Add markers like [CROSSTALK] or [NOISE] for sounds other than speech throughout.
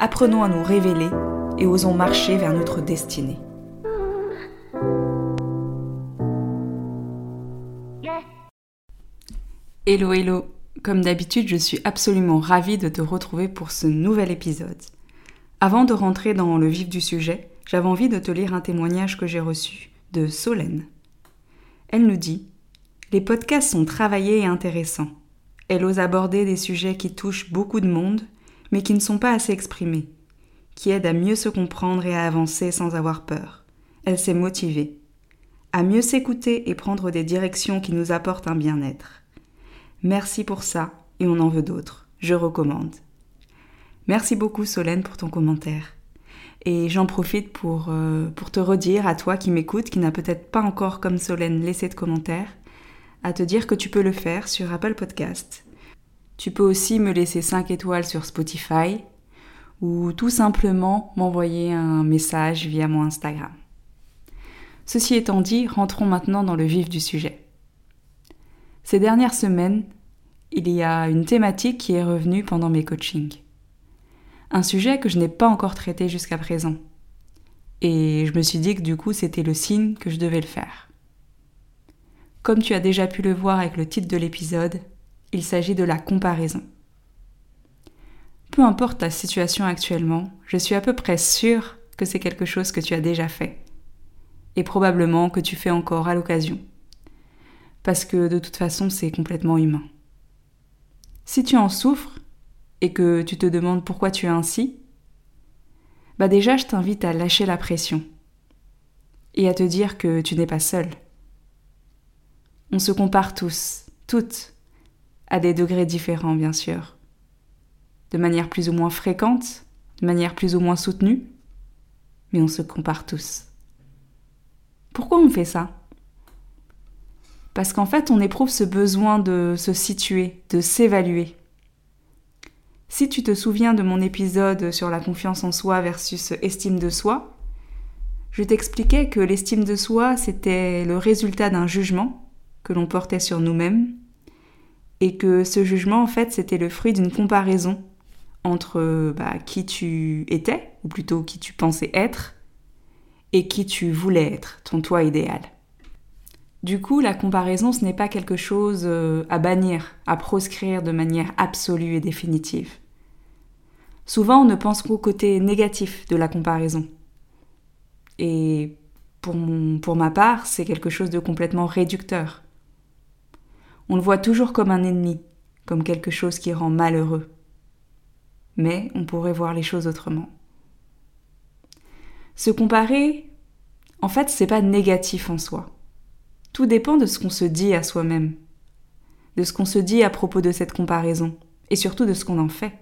apprenons à nous révéler et osons marcher vers notre destinée. Hello hello, comme d'habitude je suis absolument ravie de te retrouver pour ce nouvel épisode. Avant de rentrer dans le vif du sujet, j'avais envie de te lire un témoignage que j'ai reçu de Solène. Elle nous dit Les podcasts sont travaillés et intéressants. Elle ose aborder des sujets qui touchent beaucoup de monde mais qui ne sont pas assez exprimées, qui aident à mieux se comprendre et à avancer sans avoir peur. Elle s'est motivée, à mieux s'écouter et prendre des directions qui nous apportent un bien-être. Merci pour ça, et on en veut d'autres. Je recommande. Merci beaucoup Solène pour ton commentaire. Et j'en profite pour, euh, pour te redire à toi qui m'écoutes, qui n'a peut-être pas encore comme Solène laissé de commentaire, à te dire que tu peux le faire sur Apple Podcast, tu peux aussi me laisser 5 étoiles sur Spotify ou tout simplement m'envoyer un message via mon Instagram. Ceci étant dit, rentrons maintenant dans le vif du sujet. Ces dernières semaines, il y a une thématique qui est revenue pendant mes coachings. Un sujet que je n'ai pas encore traité jusqu'à présent. Et je me suis dit que du coup c'était le signe que je devais le faire. Comme tu as déjà pu le voir avec le titre de l'épisode, il s'agit de la comparaison. Peu importe ta situation actuellement, je suis à peu près sûre que c'est quelque chose que tu as déjà fait. Et probablement que tu fais encore à l'occasion. Parce que de toute façon, c'est complètement humain. Si tu en souffres et que tu te demandes pourquoi tu es ainsi, bah déjà je t'invite à lâcher la pression et à te dire que tu n'es pas seul. On se compare tous, toutes, à des degrés différents bien sûr. De manière plus ou moins fréquente, de manière plus ou moins soutenue, mais on se compare tous. Pourquoi on fait ça? Parce qu'en fait on éprouve ce besoin de se situer, de s'évaluer. Si tu te souviens de mon épisode sur la confiance en soi versus estime de soi, je t'expliquais que l'estime de soi, c'était le résultat d'un jugement que l'on portait sur nous-mêmes et que ce jugement, en fait, c'était le fruit d'une comparaison entre bah, qui tu étais, ou plutôt qui tu pensais être, et qui tu voulais être, ton toi idéal. Du coup, la comparaison, ce n'est pas quelque chose euh, à bannir, à proscrire de manière absolue et définitive. Souvent, on ne pense qu'au côté négatif de la comparaison. Et pour, pour ma part, c'est quelque chose de complètement réducteur. On le voit toujours comme un ennemi, comme quelque chose qui rend malheureux. Mais on pourrait voir les choses autrement. Se comparer, en fait, c'est pas négatif en soi. Tout dépend de ce qu'on se dit à soi-même, de ce qu'on se dit à propos de cette comparaison, et surtout de ce qu'on en fait.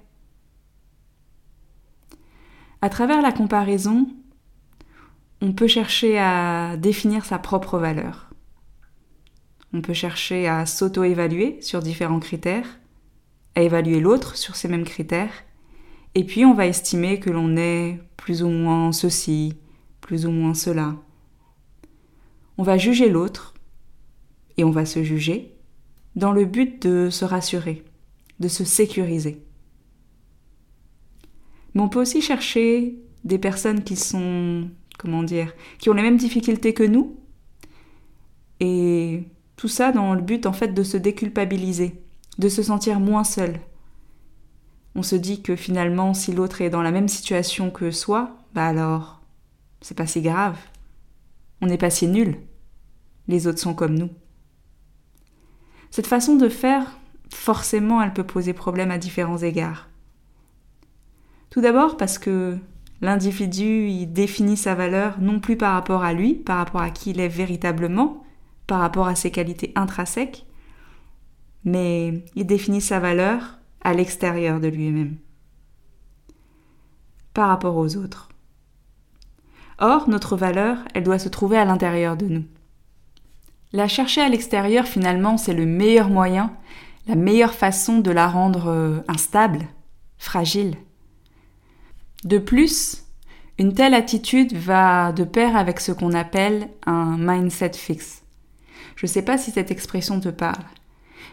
À travers la comparaison, on peut chercher à définir sa propre valeur. On peut chercher à s'auto-évaluer sur différents critères, à évaluer l'autre sur ces mêmes critères, et puis on va estimer que l'on est plus ou moins ceci, plus ou moins cela. On va juger l'autre, et on va se juger, dans le but de se rassurer, de se sécuriser. Mais on peut aussi chercher des personnes qui sont, comment dire, qui ont les mêmes difficultés que nous, et tout ça dans le but en fait de se déculpabiliser, de se sentir moins seul. On se dit que finalement si l'autre est dans la même situation que soi, bah alors c'est pas si grave. On n'est pas si nul. Les autres sont comme nous. Cette façon de faire, forcément, elle peut poser problème à différents égards. Tout d'abord parce que l'individu il définit sa valeur non plus par rapport à lui, par rapport à qui il est véritablement, par rapport à ses qualités intrinsèques, mais il définit sa valeur à l'extérieur de lui-même. par rapport aux autres. Or, notre valeur, elle doit se trouver à l'intérieur de nous. La chercher à l'extérieur, finalement, c'est le meilleur moyen, la meilleure façon de la rendre euh, instable, fragile. De plus, une telle attitude va de pair avec ce qu'on appelle un mindset fixe. Je ne sais pas si cette expression te parle,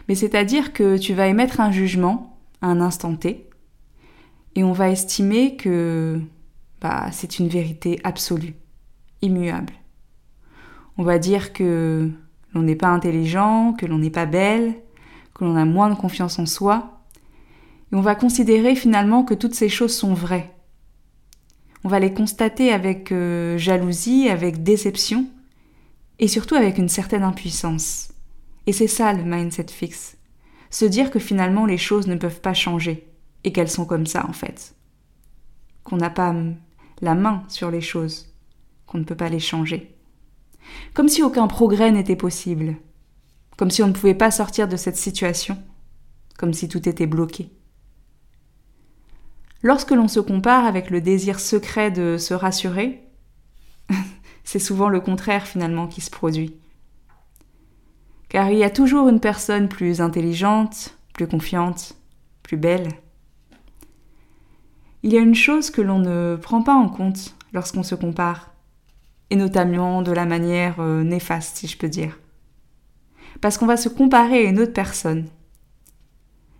mais c'est-à-dire que tu vas émettre un jugement à un instant T, et on va estimer que bah, c'est une vérité absolue, immuable. On va dire que l'on n'est pas intelligent, que l'on n'est pas belle, que l'on a moins de confiance en soi, et on va considérer finalement que toutes ces choses sont vraies. On va les constater avec euh, jalousie, avec déception, et surtout avec une certaine impuissance. Et c'est ça le mindset fixe. Se dire que finalement les choses ne peuvent pas changer, et qu'elles sont comme ça en fait. Qu'on n'a pas la main sur les choses, qu'on ne peut pas les changer. Comme si aucun progrès n'était possible, comme si on ne pouvait pas sortir de cette situation, comme si tout était bloqué. Lorsque l'on se compare avec le désir secret de se rassurer, [LAUGHS] c'est souvent le contraire finalement qui se produit. Car il y a toujours une personne plus intelligente, plus confiante, plus belle, il y a une chose que l'on ne prend pas en compte lorsqu'on se compare, et notamment de la manière euh, néfaste, si je peux dire. Parce qu'on va se comparer à une autre personne.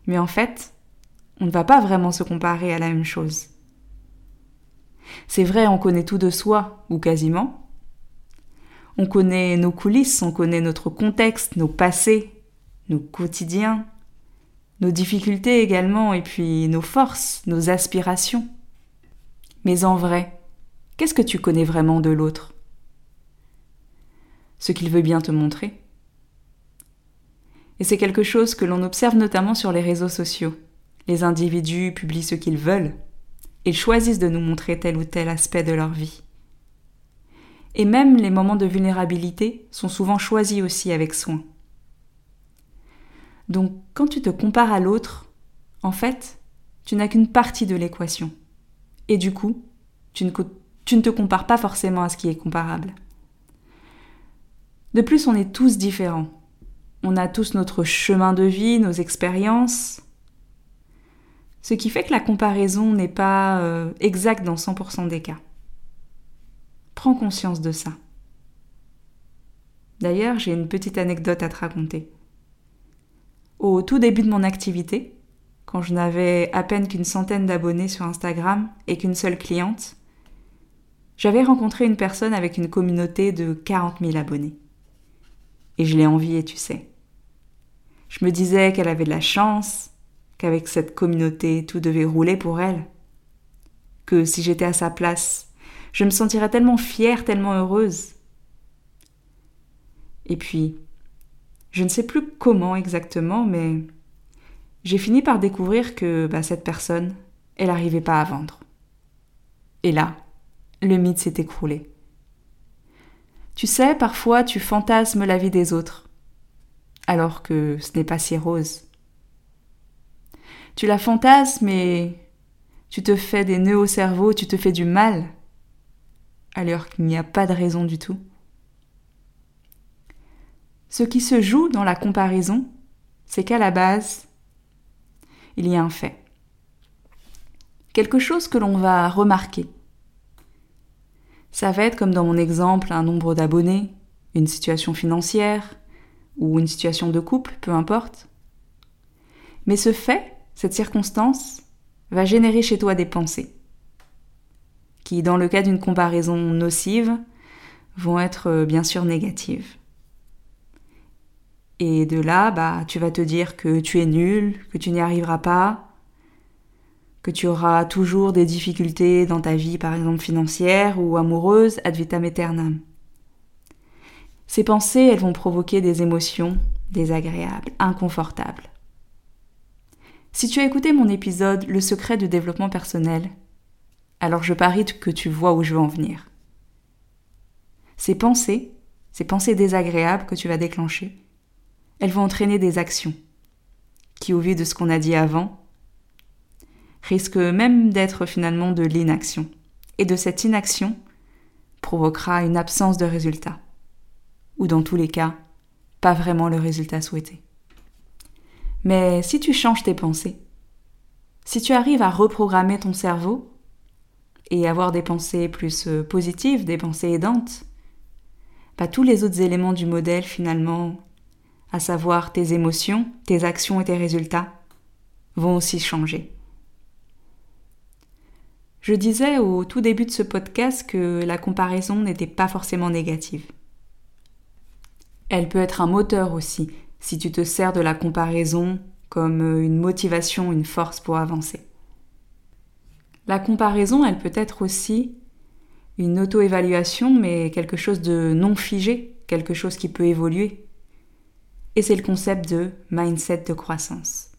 Mais en fait, on ne va pas vraiment se comparer à la même chose. C'est vrai, on connaît tout de soi, ou quasiment. On connaît nos coulisses, on connaît notre contexte, nos passés, nos quotidiens, nos difficultés également, et puis nos forces, nos aspirations. Mais en vrai, qu'est-ce que tu connais vraiment de l'autre? Ce qu'il veut bien te montrer. Et c'est quelque chose que l'on observe notamment sur les réseaux sociaux. Les individus publient ce qu'ils veulent. Ils choisissent de nous montrer tel ou tel aspect de leur vie. Et même les moments de vulnérabilité sont souvent choisis aussi avec soin. Donc quand tu te compares à l'autre, en fait, tu n'as qu'une partie de l'équation. Et du coup, tu ne, te compares pas forcément à ce qui est comparable. De plus, on est tous différents. On a tous notre chemin de vie, nos expériences. Ce qui fait que la comparaison n'est pas euh, exacte dans 100% des cas. Prends conscience de ça. D'ailleurs, j'ai une petite anecdote à te raconter. Au tout début de mon activité, quand je n'avais à peine qu'une centaine d'abonnés sur Instagram et qu'une seule cliente, j'avais rencontré une personne avec une communauté de 40 000 abonnés. Et je l'ai enviée, tu sais. Je me disais qu'elle avait de la chance, qu'avec cette communauté tout devait rouler pour elle, que si j'étais à sa place, je me sentirais tellement fière, tellement heureuse. Et puis, je ne sais plus comment exactement, mais j'ai fini par découvrir que bah, cette personne, elle n'arrivait pas à vendre. Et là, le mythe s'est écroulé. Tu sais, parfois tu fantasmes la vie des autres, alors que ce n'est pas si rose. Tu la fantasmes et tu te fais des nœuds au cerveau, tu te fais du mal, alors qu'il n'y a pas de raison du tout. Ce qui se joue dans la comparaison, c'est qu'à la base, il y a un fait. Quelque chose que l'on va remarquer. Ça va être comme dans mon exemple un nombre d'abonnés, une situation financière ou une situation de couple, peu importe. Mais ce fait, cette circonstance, va générer chez toi des pensées qui, dans le cas d'une comparaison nocive, vont être euh, bien sûr négatives. Et de là, bah, tu vas te dire que tu es nul, que tu n'y arriveras pas, que tu auras toujours des difficultés dans ta vie, par exemple financière ou amoureuse, ad vitam aeternam. Ces pensées, elles vont provoquer des émotions désagréables, inconfortables. Si tu as écouté mon épisode Le secret du développement personnel, alors je parie que tu vois où je veux en venir. Ces pensées, ces pensées désagréables que tu vas déclencher, elles vont entraîner des actions qui, au vu de ce qu'on a dit avant, risque même d'être finalement de l'inaction. Et de cette inaction provoquera une absence de résultat. Ou dans tous les cas, pas vraiment le résultat souhaité. Mais si tu changes tes pensées, si tu arrives à reprogrammer ton cerveau et avoir des pensées plus euh, positives, des pensées aidantes, tous les autres éléments du modèle finalement, à savoir tes émotions, tes actions et tes résultats, vont aussi changer. Je disais au tout début de ce podcast que la comparaison n'était pas forcément négative. Elle peut être un moteur aussi, si tu te sers de la comparaison comme une motivation, une force pour avancer. La comparaison, elle peut être aussi une auto-évaluation, mais quelque chose de non figé, quelque chose qui peut évoluer. Et c'est le concept de mindset de croissance.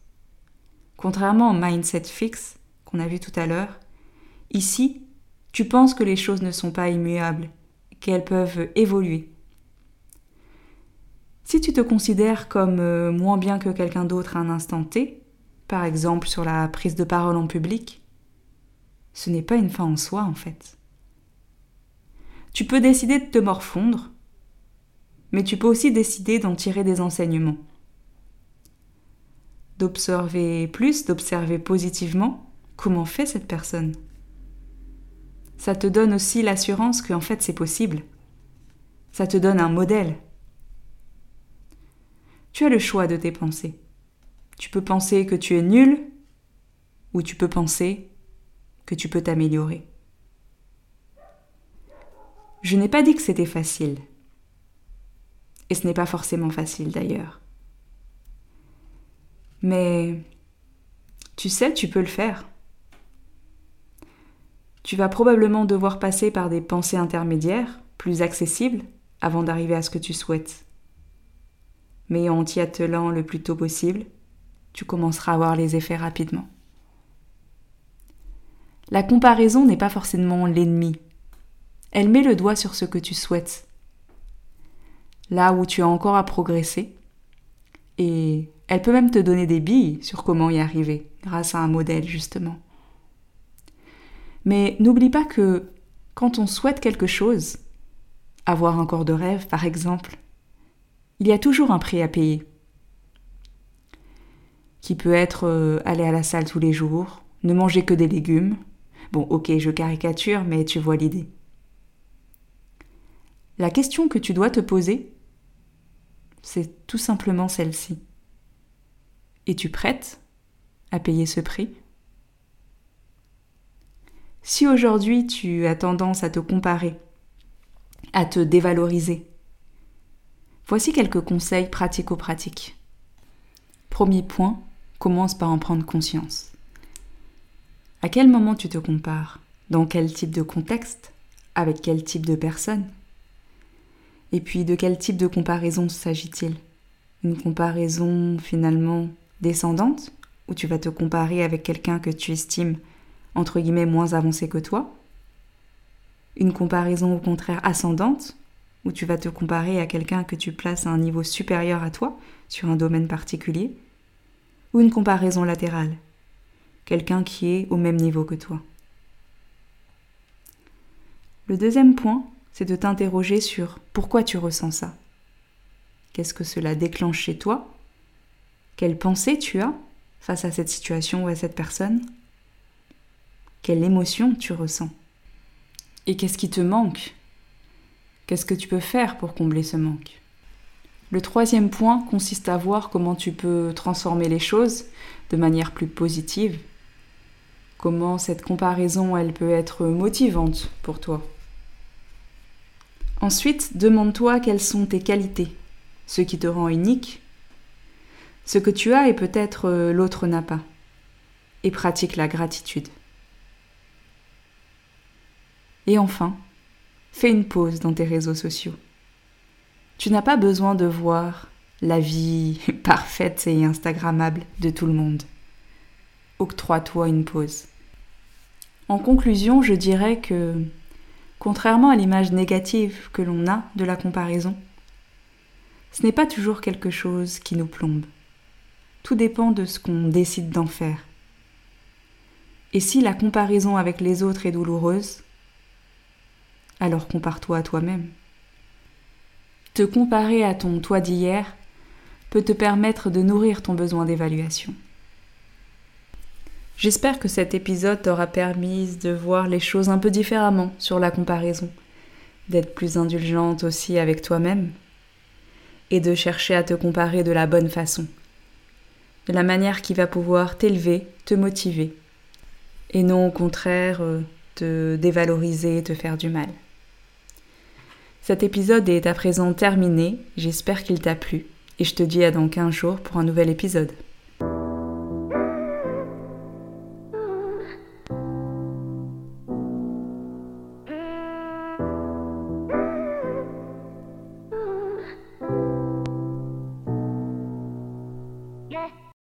Contrairement au mindset fixe qu'on a vu tout à l'heure, ici, tu penses que les choses ne sont pas immuables, qu'elles peuvent évoluer. Si tu te considères comme euh, moins bien que quelqu'un d'autre à un instant T, par exemple sur la prise de parole en public, ce n'est pas une fin en soi en fait. Tu peux décider de te morfondre, mais tu peux aussi décider d'en tirer des enseignements d'observer plus, d'observer positivement comment fait cette personne. Ça te donne aussi l'assurance qu'en fait c'est possible. Ça te donne un modèle. Tu as le choix de tes pensées. Tu peux penser que tu es nul ou tu peux penser que tu peux t'améliorer. Je n'ai pas dit que c'était facile. Et ce n'est pas forcément facile d'ailleurs. Mais tu sais, tu peux le faire. Tu vas probablement devoir passer par des pensées intermédiaires, plus accessibles, avant d'arriver à ce que tu souhaites. Mais en t'y attelant le plus tôt possible, tu commenceras à voir les effets rapidement. La comparaison n'est pas forcément l'ennemi. Elle met le doigt sur ce que tu souhaites, là où tu as encore à progresser, et elle peut même te donner des billes sur comment y arriver, grâce à un modèle justement. Mais n'oublie pas que quand on souhaite quelque chose, avoir un corps de rêve par exemple, il y a toujours un prix à payer. Qui peut être euh, aller à la salle tous les jours, ne manger que des légumes. Bon, ok, je caricature, mais tu vois l'idée. La question que tu dois te poser, c'est tout simplement celle-ci. Es-tu prête à payer ce prix? Si aujourd'hui tu as tendance à te comparer, à te dévaloriser, voici quelques conseils pratico-pratiques. Premier point, commence par en prendre conscience. À quel moment tu te compares? Dans quel type de contexte? Avec quel type de personne? Et puis de quel type de comparaison s'agit-il? Une comparaison finalement descendante, où tu vas te comparer avec quelqu'un que tu estimes entre guillemets moins avancé que toi? Une comparaison au contraire ascendante, où tu vas te comparer à quelqu'un que tu places à un niveau supérieur à toi sur un domaine particulier? Ou une comparaison latérale, quelqu'un qui est au même niveau que toi. Le deuxième point, c'est de t'interroger sur pourquoi tu ressens ça. Qu'est-ce que cela déclenche chez toi? Quelle pensée tu as face à cette situation ou à cette personne? Quelle émotion tu ressens? Et qu'est-ce qui te manque? Qu'est-ce que tu peux faire pour combler ce manque? Le troisième point consiste à voir comment tu peux transformer les choses de manière plus positive. Comment cette comparaison, elle peut être motivante pour toi? Ensuite, demande-toi quelles sont tes qualités, ce qui te rend unique ce que tu as et peut-être euh, l'autre n'a pas. Et pratique la gratitude. Et enfin, fais une pause dans tes réseaux sociaux. Tu n'as pas besoin de voir la vie [LAUGHS] parfaite et instagrammable de tout le monde. Octroie-toi une pause. En conclusion, je dirais que, contrairement à l'image négative que l'on a de la comparaison, ce n'est pas toujours quelque chose qui nous plombe. Tout dépend de ce qu'on décide d'en faire. Et si la comparaison avec les autres est douloureuse, alors compare-toi à toi-même. Te comparer à ton toi d'hier peut te permettre de nourrir ton besoin d'évaluation. J'espère que cet épisode t'aura permis de voir les choses un peu différemment sur la comparaison, d'être plus indulgente aussi avec toi-même et de chercher à te comparer de la bonne façon, de la manière qui va pouvoir t'élever, te motiver, et non au contraire euh, te dévaloriser, te faire du mal. Cet épisode est à présent terminé, j'espère qu'il t'a plu, et je te dis à dans 15 jours pour un nouvel épisode.